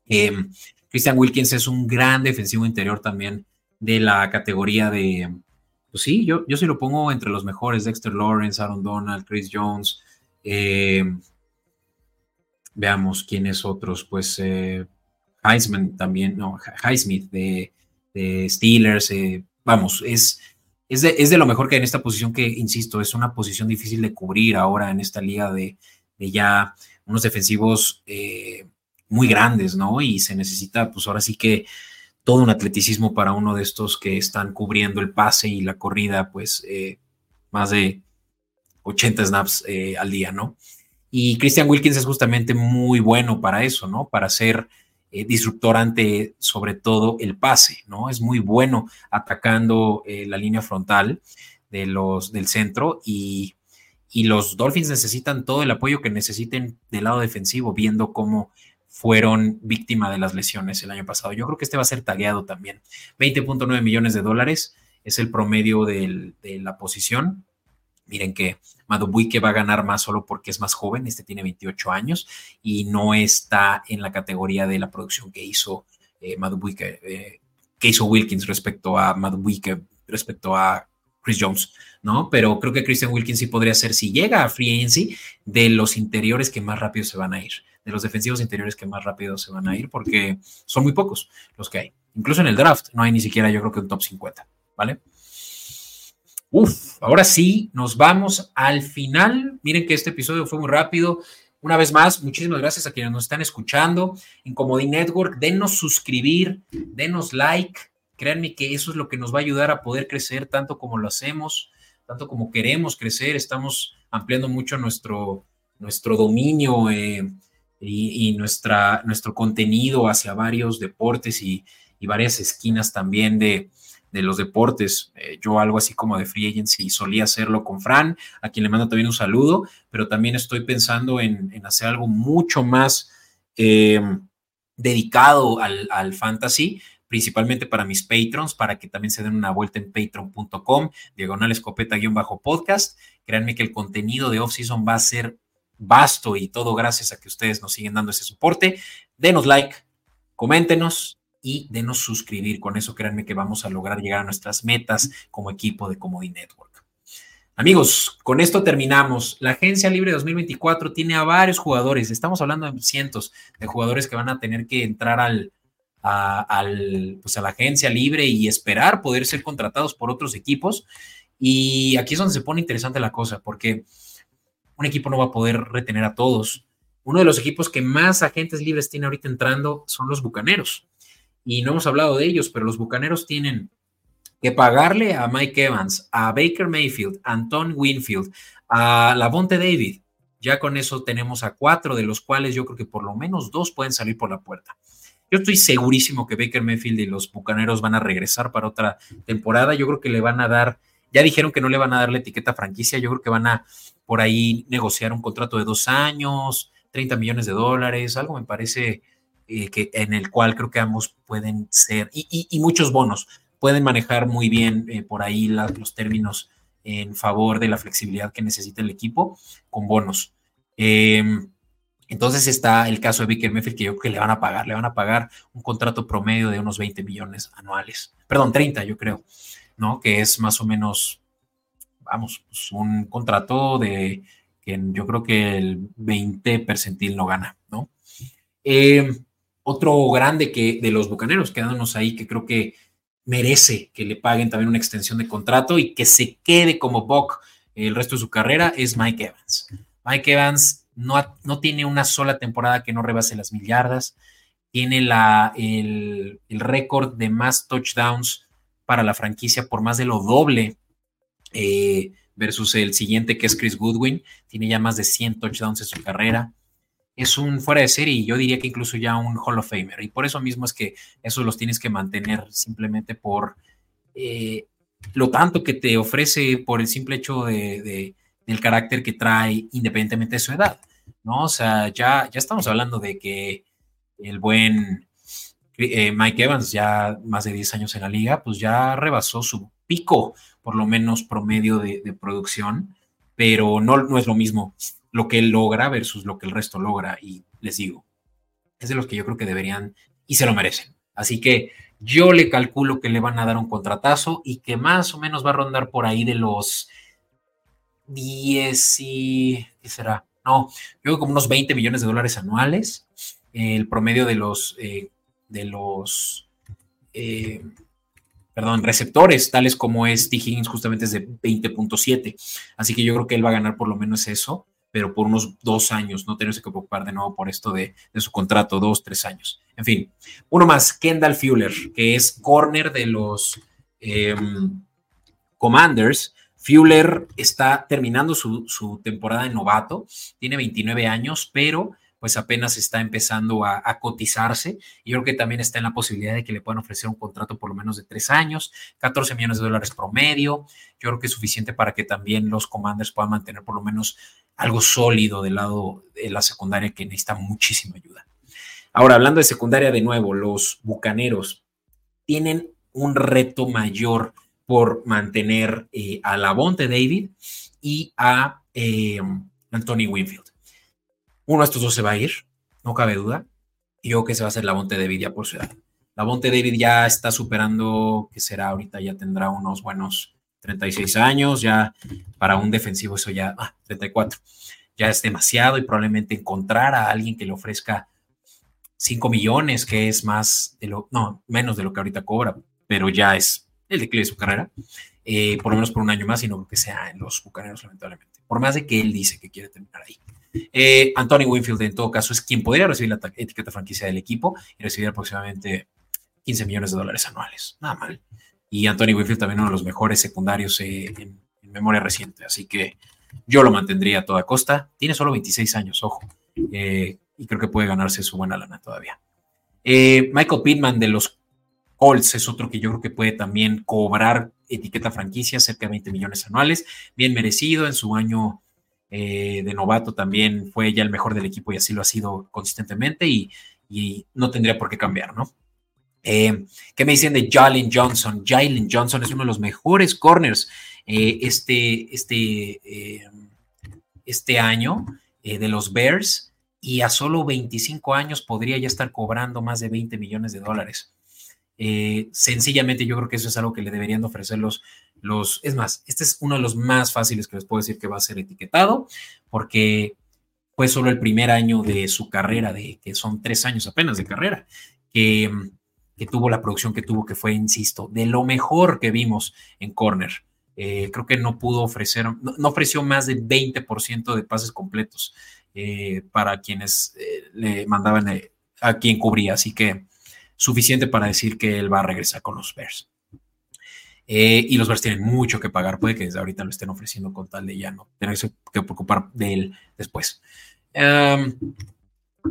eh, Christian Wilkins es un gran defensivo interior también de la categoría de, pues sí, yo, yo sí lo pongo entre los mejores, Dexter Lawrence, Aaron Donald, Chris Jones, eh, Veamos quiénes otros, pues eh, Heisman también, no, Highsmith de, Steelers, eh, vamos, es, es, de, lo mejor que hay en esta posición que, insisto, es una posición difícil de cubrir ahora en esta liga de, ya unos defensivos eh, muy grandes, ¿no? Y se necesita, pues ahora sí que todo un atleticismo para uno de estos que están cubriendo el pase y la corrida, pues más de 80 snaps al día, ¿no? Y Christian Wilkins es justamente muy bueno para eso, ¿no? Para ser eh, disruptor ante sobre todo el pase, ¿no? Es muy bueno atacando eh, la línea frontal de los, del centro y, y, los Dolphins necesitan todo el apoyo que necesiten del lado defensivo, viendo cómo fueron víctima de las lesiones el año pasado. Yo creo que este va a ser tagueado también. 20.9 millones de dólares es el promedio de la posición Miren que Madubuike va a ganar más solo porque es más joven, este tiene 28 años y no está en la categoría de la producción que hizo eh, eh que hizo Wilkins respecto a Madubuike, respecto a Chris Jones, ¿no? Pero creo que Christian Wilkins sí podría ser, si llega a free agency, de los interiores que más rápido se van a ir, de los defensivos interiores que más rápido se van a ir, porque son muy pocos los que hay. Incluso en el draft no hay ni siquiera, yo creo que un top 50, ¿vale? Uf, ahora sí, nos vamos al final. Miren que este episodio fue muy rápido. Una vez más, muchísimas gracias a quienes nos están escuchando en Comodi Network. Denos suscribir, denos like. Créanme que eso es lo que nos va a ayudar a poder crecer tanto como lo hacemos, tanto como queremos crecer. Estamos ampliando mucho nuestro, nuestro dominio eh, y, nuestra, nuestro contenido hacia varios deportes y varias esquinas también de, de los deportes. Eh, yo algo así como de free agency solía hacerlo con Fran, a quien le mando también un saludo, pero también estoy pensando en, hacer algo mucho más em, dedicado al, fantasy, principalmente para mis patrons, para que también se den una vuelta en patreon.com, diagonal escopeta-podcast. Créanme que el contenido de off-season va a ser vasto y todo gracias a que ustedes nos siguen dando ese soporte. Denos like, coméntenos, y denos suscribir. Con eso créanme que vamos a lograr llegar a nuestras metas como equipo de Comodi Network. Amigos, con esto terminamos. La Agencia Libre 2024 tiene a varios jugadores. Estamos hablando de cientos de jugadores que van a tener que entrar al, a, pues a la agencia libre y esperar poder ser contratados por otros equipos. Y aquí es donde se pone interesante la cosa, porque un equipo no va a poder retener a todos. Uno de los equipos que más agentes libres tiene ahorita entrando son los Bucaneros y no hemos hablado de ellos, pero los Bucaneros tienen que pagarle a Mike Evans, a Baker Mayfield, a Anton Winfield, a Lavonte David. Ya con eso tenemos a cuatro, de los cuales yo creo que por lo menos dos pueden salir por la puerta. Yo estoy segurísimo que Baker Mayfield y los Bucaneros van a regresar para otra temporada. Yo creo que le van a dar, ya dijeron que no le van a dar la etiqueta franquicia, yo creo que van a por ahí negociar un contrato de dos años, 30 millones de dólares, algo me parece eh, que en el cual creo que ambos pueden ser, y, muchos bonos, pueden manejar muy bien eh, por ahí los términos en favor de la flexibilidad que necesita el equipo con bonos. Em, entonces está el caso de Baker Mayfield que yo creo que le van a pagar, le van a pagar un contrato promedio de unos 20 millones anuales, perdón, 30 yo creo, ¿no? Que es más o menos, vamos, pues un contrato de que yo creo que el 20 percentil no gana, ¿no? Em, otro grande que de los Bucaneros, quedándonos ahí, que creo que merece que le paguen también una extensión de contrato y que se quede como Buck el resto de su carrera, es Mike Evans. Mike Evans no, no tiene una sola temporada que no rebase las millardas, tiene la, el, récord de más touchdowns para la franquicia por más de lo doble eh, versus el siguiente que es Chris Goodwin, tiene ya más de 100 touchdowns en su carrera. Es un fuera de serie y yo diría que incluso ya un Hall of Famer. Y por eso mismo es que esos los tienes que mantener simplemente por eh, lo tanto que te ofrece por el simple hecho de, del carácter que trae independientemente de su edad. ¿no? O sea, ya, ya estamos hablando de que el buen eh, Mike Evans, ya más de 10 años en la liga, pues ya rebasó su pico, por lo menos promedio de, producción, pero no, no es lo mismo lo que él logra versus lo que el resto logra. Y les digo, es de los que yo creo que deberían y se lo merecen. Así que yo le calculo que le van a dar un contratazo y que más o menos va a rondar por ahí de los 10 y... ¿Qué será? No, yo creo como unos 20 millones de dólares anuales. el promedio de los, eh, de los, eh, perdón, receptores, tales como es T. Higgins, justamente es de 20.7. Así que yo creo que él va a ganar por lo menos eso, pero por unos dos años, no tenerse que preocupar de nuevo por esto de, su contrato, dos, tres años. En fin, uno más, Kendall Fuller, que es corner de los em, Commanders Fuller está terminando su, temporada de novato, tiene 29 años, pero pues apenas está empezando a, cotizarse. Y yo creo que también está en la posibilidad de que le puedan ofrecer un contrato por lo menos de tres años, 14 millones de dólares promedio. Yo creo que es suficiente para que también los commanders puedan mantener por lo menos algo sólido del lado de la secundaria que necesita muchísima ayuda. Ahora, hablando de secundaria de nuevo, los Bucaneros tienen un reto mayor por mantener eh, a Lavonte David y a eh, Anthony Winfield. Uno de estos dos se va a ir, no cabe duda. Y yo creo que se va a hacer Lavonte David ya por su edad. Lavonte David ya está superando, que será ahorita, ya tendrá unos buenos 36 años, ya para un defensivo eso ya, ah, 34, ya es demasiado y probablemente encontrar a alguien que le ofrezca 5 millones, que es más de lo, no, menos de lo que ahorita cobra, pero ya es el declive de su carrera, eh, por lo menos por un año más, y no que sea en los bucaneros, lamentablemente. Por más de que él dice que quiere terminar ahí. Eh, Anthony Winfield, en todo caso, es quien podría recibir la etiqueta franquicia del equipo y recibir aproximadamente 15 millones de dólares anuales. Nada mal. Y Anthony Winfield también uno de los mejores secundarios eh, en, memoria reciente. Así que yo lo mantendría a toda costa. Tiene solo 26 años, ojo. y creo que puede ganarse su buena lana todavía. Michael Pittman de los Colts es otro que yo creo que puede también cobrar etiqueta franquicia, cerca de 20 millones anuales, bien merecido en su año eh, de novato también fue ya el mejor del equipo y así lo ha sido consistentemente y, no tendría por qué cambiar, ¿no? Eh, ¿Qué me dicen de Jalen Johnson? Jalen Johnson es uno de los mejores corners eh, este, este, este año de los Bears y a solo 25 años podría ya estar cobrando más de 20 millones de dólares. Eh, sencillamente yo creo que eso es algo que le deberían ofrecer los, los, es más, este es uno de los más fáciles que les puedo decir que va a ser etiquetado, porque fue solo el primer año de su carrera, de que son tres años apenas de carrera, que, que tuvo la producción que tuvo, que fue, insisto, de lo mejor que vimos en Corner. Eh, creo que no pudo ofrecer, no, ofreció más del 20% de pases completos eh, para quienes le mandaban a quien cubría. Así que suficiente para decir que él va a regresar con los Bears. Eh, y los Bears tienen mucho que pagar, puede que desde ahorita lo estén ofreciendo con tal de ya no tenerse que preocupar de él después.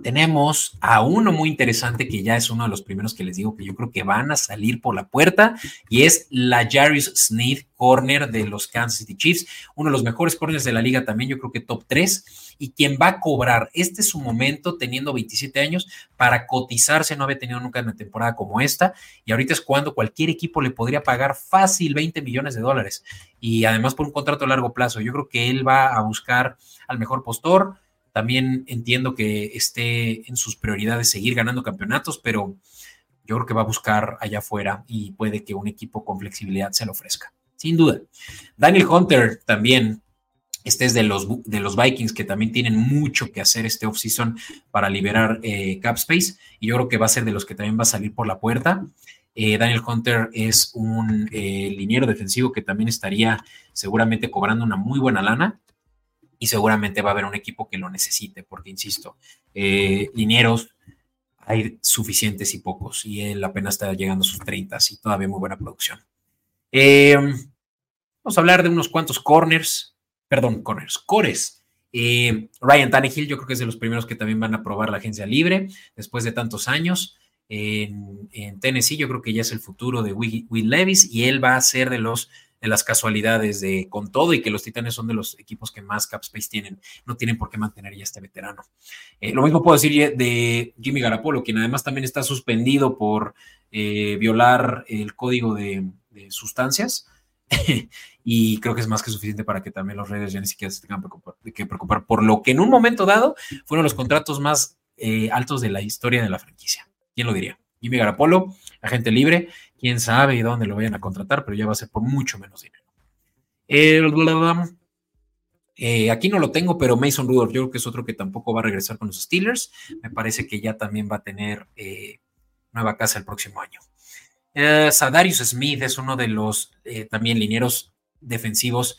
Tenemos a uno muy interesante que ya es uno de los primeros que les digo que yo creo que van a salir por la puerta y es la Jarius Sneed corner de los Kansas City Chiefs, uno de los mejores corners de la liga también, yo creo que top 3 y quien va a cobrar, este es su momento teniendo 27 años para cotizarse, no había tenido nunca una temporada como esta y ahorita es cuando cualquier equipo le podría pagar fácil 20 millones de dólares y además por un contrato a largo plazo, yo creo que él va a buscar al mejor postor, también entiendo que esté en sus prioridades seguir ganando campeonatos, pero yo creo que va a buscar allá afuera y puede que un equipo con flexibilidad se lo ofrezca. Sin duda. Daniel Hunter también, este es de los, de los Vikings que también tienen mucho que hacer este offseason para liberar eh, cap space y yo creo que va a ser de los que también va a salir por la puerta. Eh, Daniel Hunter es un eh, liniero defensivo que también estaría seguramente cobrando una muy buena lana y seguramente va a haber un equipo que lo necesite, porque insisto, eh, linieros hay suficientes y pocos, y él apenas está llegando a sus 30 y todavía muy buena producción. Eh, vamos a hablar de unos cuantos corners, perdón, corners, cores. Eh, Ryan Tannehill, yo creo que es de los primeros que también van a probar la agencia libre después de tantos años. En, Tennessee, yo creo que ya es el futuro de Will Levis y él va a ser de los de las casualidades de con todo y que los Titanes son de los equipos que más cap space tienen, no tienen por qué mantener ya este veterano. Eh, lo mismo puedo decir de Jimmy Garapolo, quien además también está suspendido por eh, violar el código de, sustancias. y creo que es más que suficiente para que también los Raiders ya ni siquiera se tengan que preocupar por lo que en un momento dado fueron los contratos más eh, altos de la historia de la franquicia. ¿Quién lo diría? Jimmy Garapolo, agente libre, quién sabe y dónde lo vayan a contratar, pero ya va a ser por mucho menos dinero. Eh, aquí no lo tengo, pero Mason Rudolph, yo creo que es otro que tampoco va a regresar con los Steelers. Me parece que ya también va a tener eh, nueva casa el próximo año. Eh, Sadarius Smith es uno de los también linieros defensivos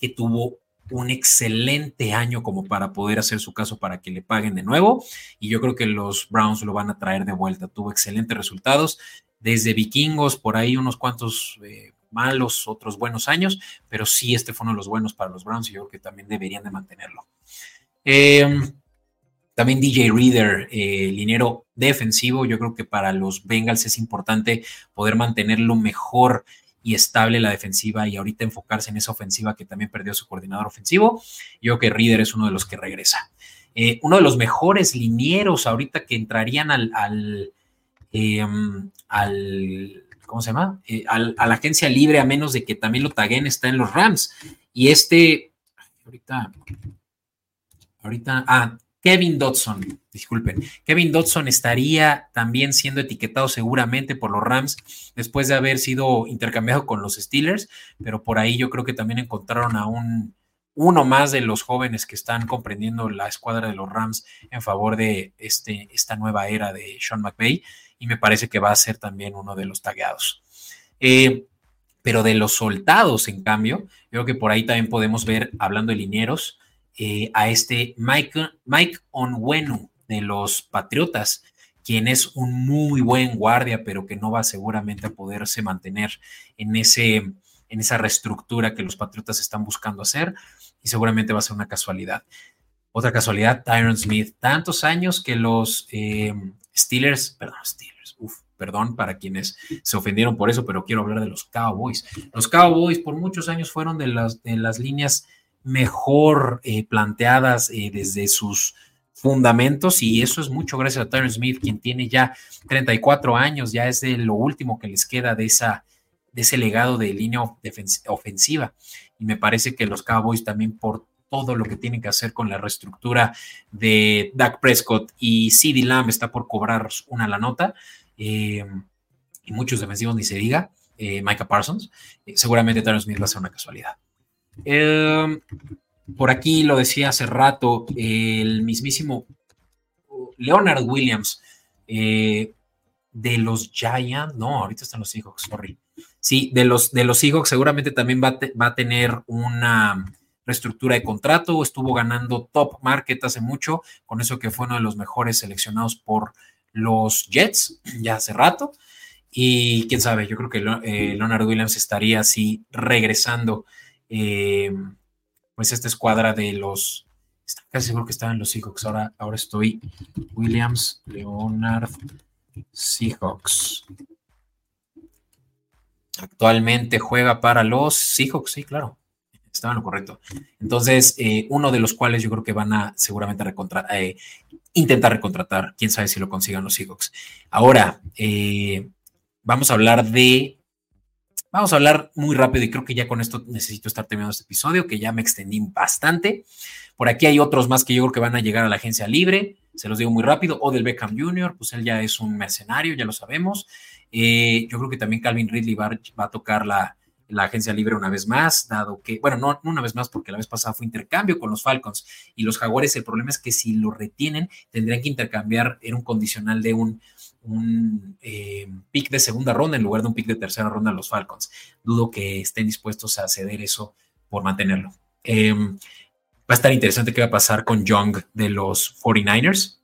que tuvo un excelente año como para poder hacer su caso para que le paguen de nuevo. Y yo creo que los Browns lo van a traer de vuelta. Tuvo excelentes resultados. Desde vikingos, por ahí unos cuantos eh, malos, otros buenos años, pero sí este fue uno de los buenos para los Browns y yo creo que también deberían de mantenerlo. Em, también DJ Reader, eh, linero defensivo, yo creo que para los Bengals es importante poder mantenerlo mejor y estable la defensiva y ahorita enfocarse en esa ofensiva que también perdió su coordinador ofensivo. Yo creo que Reader es uno de los que regresa. Eh, uno de los mejores linieros ahorita que entrarían al, al, em, ¿cómo se llama? Eh, a la agencia libre, a menos de que también lo taguen, está en los Rams. Y este, ahorita, ahorita, ah, Kevin Dodson, disculpen, Kevin Dodson estaría también siendo etiquetado seguramente por los Rams después de haber sido intercambiado con los Steelers, pero por ahí yo creo que también encontraron a un uno más de los jóvenes que están comprendiendo la escuadra de los Rams en favor de este, esta nueva era de Sean McVay y me parece que va a ser también uno de los tagueados. Eh, pero de los soldados, en cambio, creo que por ahí también podemos ver, hablando de linieros, eh, a este Mike, Mike Onwenu de los Patriotas, quien es un muy buen guardia, pero que no va seguramente a poderse mantener en, ese, en esa reestructura que los Patriotas están buscando hacer y seguramente va a ser una casualidad. Otra casualidad, Tyron Smith, tantos años que los eh, Steelers, perdón, Steelers, uf, perdón para quienes se ofendieron por eso, pero quiero hablar de los Cowboys. Los Cowboys por muchos años fueron de las, de las líneas mejor eh, planteadas eh, desde sus fundamentos y eso es mucho gracias a Tyron Smith, quien tiene ya 34 años, ya es de lo último que les queda de, esa, de ese legado de línea ofensiva. Y me parece que los Cowboys también por todo lo que tienen que hacer con la reestructura de Dak Prescott y CeeDee Lamb está por cobrar una la nota eh, y muchos defensivos ni se diga, Micah Parsons, seguramente Tyron Smith va a ser una casualidad. Em, por aquí lo decía hace rato, el mismísimo Leonard Williams eh, de los Giants, no, ahorita están los Seahawks, sorry. Sí, de los, de los Seahawks seguramente también va, va a tener una reestructura de contrato, estuvo ganando top market hace mucho, con eso que fue uno de los mejores seleccionados por los Jets ya hace rato. Y quién sabe, yo creo que eh, Leonard Williams estaría así regresando eh, pues esta escuadra de los casi seguro que estaban los Seahawks. Ahora, ahora estoy Williams, Leonard, Seahawks. Actualmente juega para los Seahawks, sí, claro. Estaba en lo correcto. Entonces, eh, uno de los cuales yo creo que van a seguramente eh, intentar recontratar. Quién sabe si lo consigan los Seahawks. Ahora, eh, vamos a hablar de. Vamos a hablar muy rápido y creo que ya con esto necesito estar terminando este episodio, que ya me extendí bastante. Por aquí hay otros más que yo creo que van a llegar a la agencia libre. Se los digo muy rápido. O del Beckham Jr., pues él ya es un mercenario, ya lo sabemos. yo creo que también Calvin Ridley va a tocar la, la agencia libre una vez más, dado que, bueno, no, una vez más porque la vez pasada fue intercambio con los Falcons y los Jaguares, el problema es que si lo retienen, tendrían que intercambiar en un condicional de un, un eh, pick de segunda ronda en lugar de un pick de tercera ronda los Falcons. Dudo que estén dispuestos a ceder eso por mantenerlo. Em, va a estar interesante qué va a pasar con Young de los 49ers.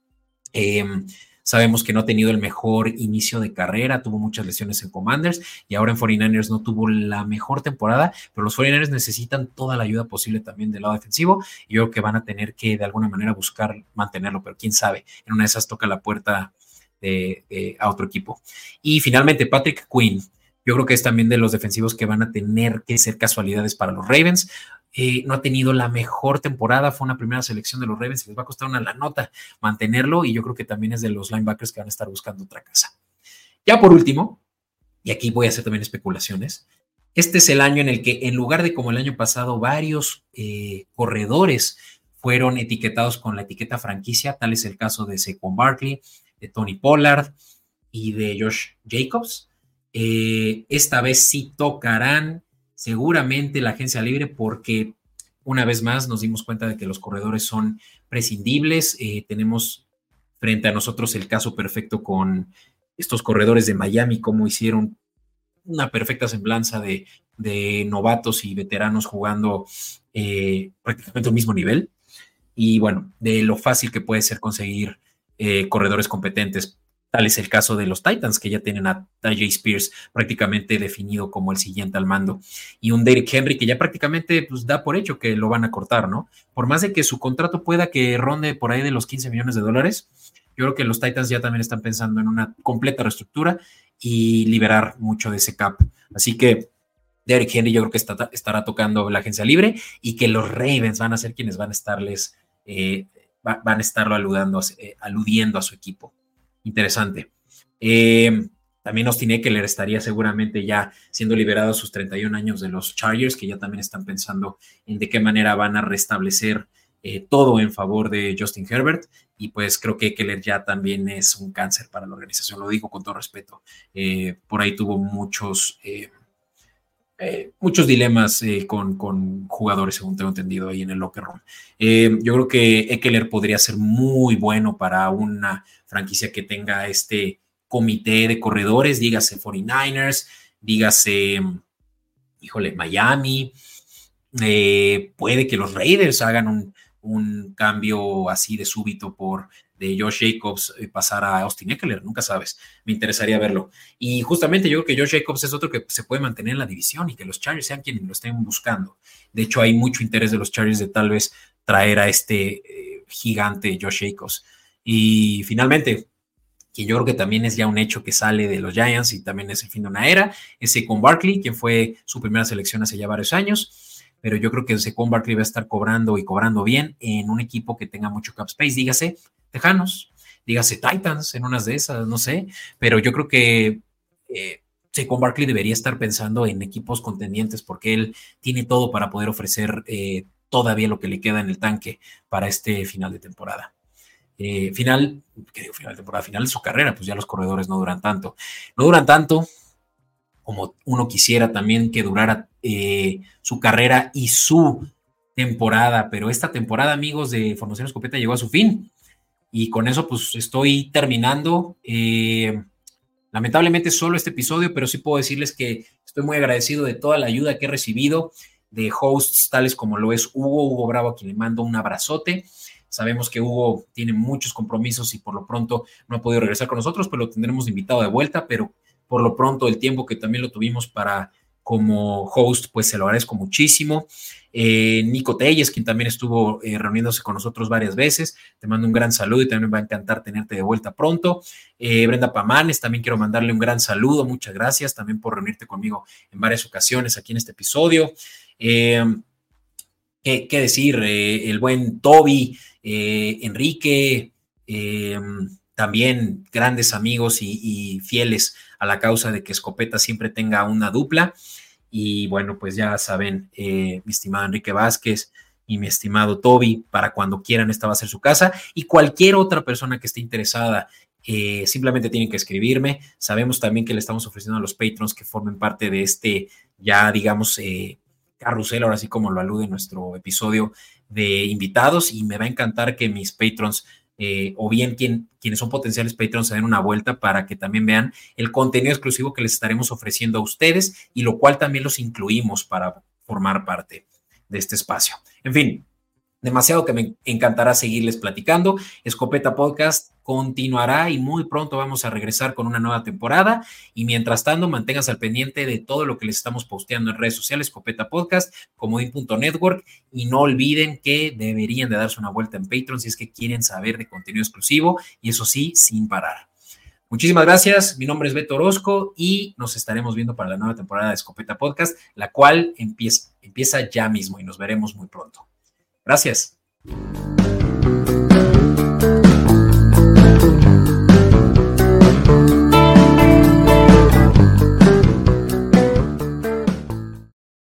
Em, Sabemos que no ha tenido el mejor inicio de carrera, tuvo muchas lesiones en Commanders y ahora en 49ers no tuvo la mejor temporada, pero los 49ers necesitan toda la ayuda posible también del lado defensivo y yo creo que van a tener que de alguna manera buscar mantenerlo, pero quién sabe, en una de esas toca la puerta de, a otro equipo. Y finalmente, Patrick Quinn. Yo creo que es también de los defensivos que van a tener que ser casualidades para los Ravens. Eh, no ha tenido la mejor temporada, fue una primera selección de los Ravens y les va a costar una la nota mantenerlo y yo creo que también es de los linebackers que van a estar buscando otra casa. Ya por último, y aquí voy a hacer también especulaciones, este es el año en el que en lugar de como el año pasado varios eh, corredores fueron etiquetados con la etiqueta franquicia, tal es el caso de Saquon Barkley, de Tony Pollard y de Josh Jacobs. Eh, esta vez sí tocarán seguramente la agencia libre porque una vez más nos dimos cuenta de que los corredores son prescindibles. Eh, tenemos frente a nosotros el caso perfecto con estos corredores de Miami, como hicieron una perfecta semblanza de, novatos y veteranos jugando eh, prácticamente al mismo nivel. Y bueno, de lo fácil que puede ser conseguir eh, corredores competentes Tal es el caso de los Titans, que ya tienen a Tajay Spears prácticamente definido como el siguiente al mando. Y un Derrick Henry que ya prácticamente pues, da por hecho que lo van a cortar, ¿no? Por más de que su contrato pueda que ronde por ahí de los 15 millones de dólares, yo creo que los Titans ya también están pensando en una completa reestructura y liberar mucho de ese cap. Así que Derrick Henry yo creo que estará tocando la agencia libre y que los Ravens van a ser quienes van a estarles, eh, van a estarlo aludando, eh, aludiendo a su equipo interesante. Eh, también Austin Eckler estaría seguramente ya siendo liberado a sus 31 años de los Chargers, que ya también están pensando en de qué manera van a restablecer eh, todo en favor de Justin Herbert. Y pues creo que Eckler ya también es un cáncer para la organización, lo digo con todo respeto. Eh, por ahí tuvo muchos, muchos dilemas con, con, jugadores, según tengo entendido, ahí en el locker room. yo creo que Eckler podría ser muy bueno para una franquicia que tenga este comité de corredores, dígase 49ers, dígase, híjole, Miami, eh, puede que los Raiders hagan un, cambio así de súbito por de Josh Jacobs eh, pasar a Austin Eckler, nunca sabes, me interesaría verlo. Y justamente yo creo que Josh Jacobs es otro que se puede mantener en la división y que los Chargers sean quienes lo estén buscando. De hecho, hay mucho interés de los Chargers de tal vez traer a este eh, gigante Josh Jacobs. Y finalmente, que yo creo que también es ya un hecho que sale de los Giants y también es el fin de una era, es con Barkley, quien fue su primera selección hace ya varios años, pero yo creo que con Barkley va a estar cobrando y cobrando bien en un equipo que tenga mucho cap space, dígase Tejanos, dígase Titans en unas de esas, no sé, pero yo creo que eh, Barkley debería estar pensando en equipos contendientes porque él tiene todo para poder ofrecer eh, todavía lo que le queda en el tanque para este final de temporada. Eh, final, que digo final de temporada, final de su carrera, pues ya los corredores no duran tanto. No duran tanto como uno quisiera también que durara eh, su carrera y su temporada, pero esta temporada, amigos de Formación Escopeta, llegó a su fin. Y con eso, pues estoy terminando. Eh, lamentablemente solo este episodio, pero sí puedo decirles que estoy muy agradecido de toda la ayuda que he recibido de hosts tales como lo es Hugo, Hugo Bravo, a quien le mando un abrazote. Sabemos que Hugo tiene muchos compromisos y por lo pronto no ha podido regresar con nosotros, pero lo tendremos invitado de vuelta, pero por lo pronto el tiempo que también lo tuvimos para como host, pues se lo agradezco muchísimo. Eh, Nico Telles, quien también estuvo eh, reuniéndose con nosotros varias veces. Te mando un gran saludo y también va a encantar tenerte de vuelta pronto. Eh, Brenda Pamanes, también quiero mandarle un gran saludo. Muchas gracias también por reunirte conmigo en varias ocasiones aquí en este episodio. ¿qué, decir? el buen Toby, Enrique, también grandes amigos y fieles a la causa de que Escopeta siempre tenga una dupla. Y bueno, pues ya saben, eh, mi estimado Enrique Vázquez y mi estimado Toby, para cuando quieran, esta va a ser su casa. Y cualquier otra persona que esté interesada, eh, simplemente tienen que escribirme. Sabemos también que le estamos ofreciendo a los patrons que formen parte de este, ya digamos, eh, carrusel, ahora sí como lo alude nuestro episodio de invitados. Y me va a encantar que mis patrons eh, o bien quien, quienes son potenciales Patreons se den una vuelta para que también vean el contenido exclusivo que les estaremos ofreciendo a ustedes y lo cual también los incluimos para formar parte de este espacio. En fin, demasiado que me encantará seguirles platicando. Escopeta Podcast continuará y muy pronto vamos a regresar con una nueva temporada. Y mientras tanto, manténganse al pendiente de todo lo que les estamos posteando en redes sociales, Escopeta Podcast, comodín.network. Y no olviden que deberían de darse una vuelta en Patreon si es que quieren saber de contenido exclusivo y eso sí, sin parar. Muchísimas gracias. Mi nombre es Beto Orozco y nos estaremos viendo para la nueva temporada de Escopeta Podcast, la cual empieza ya mismo y nos veremos muy pronto. Gracias.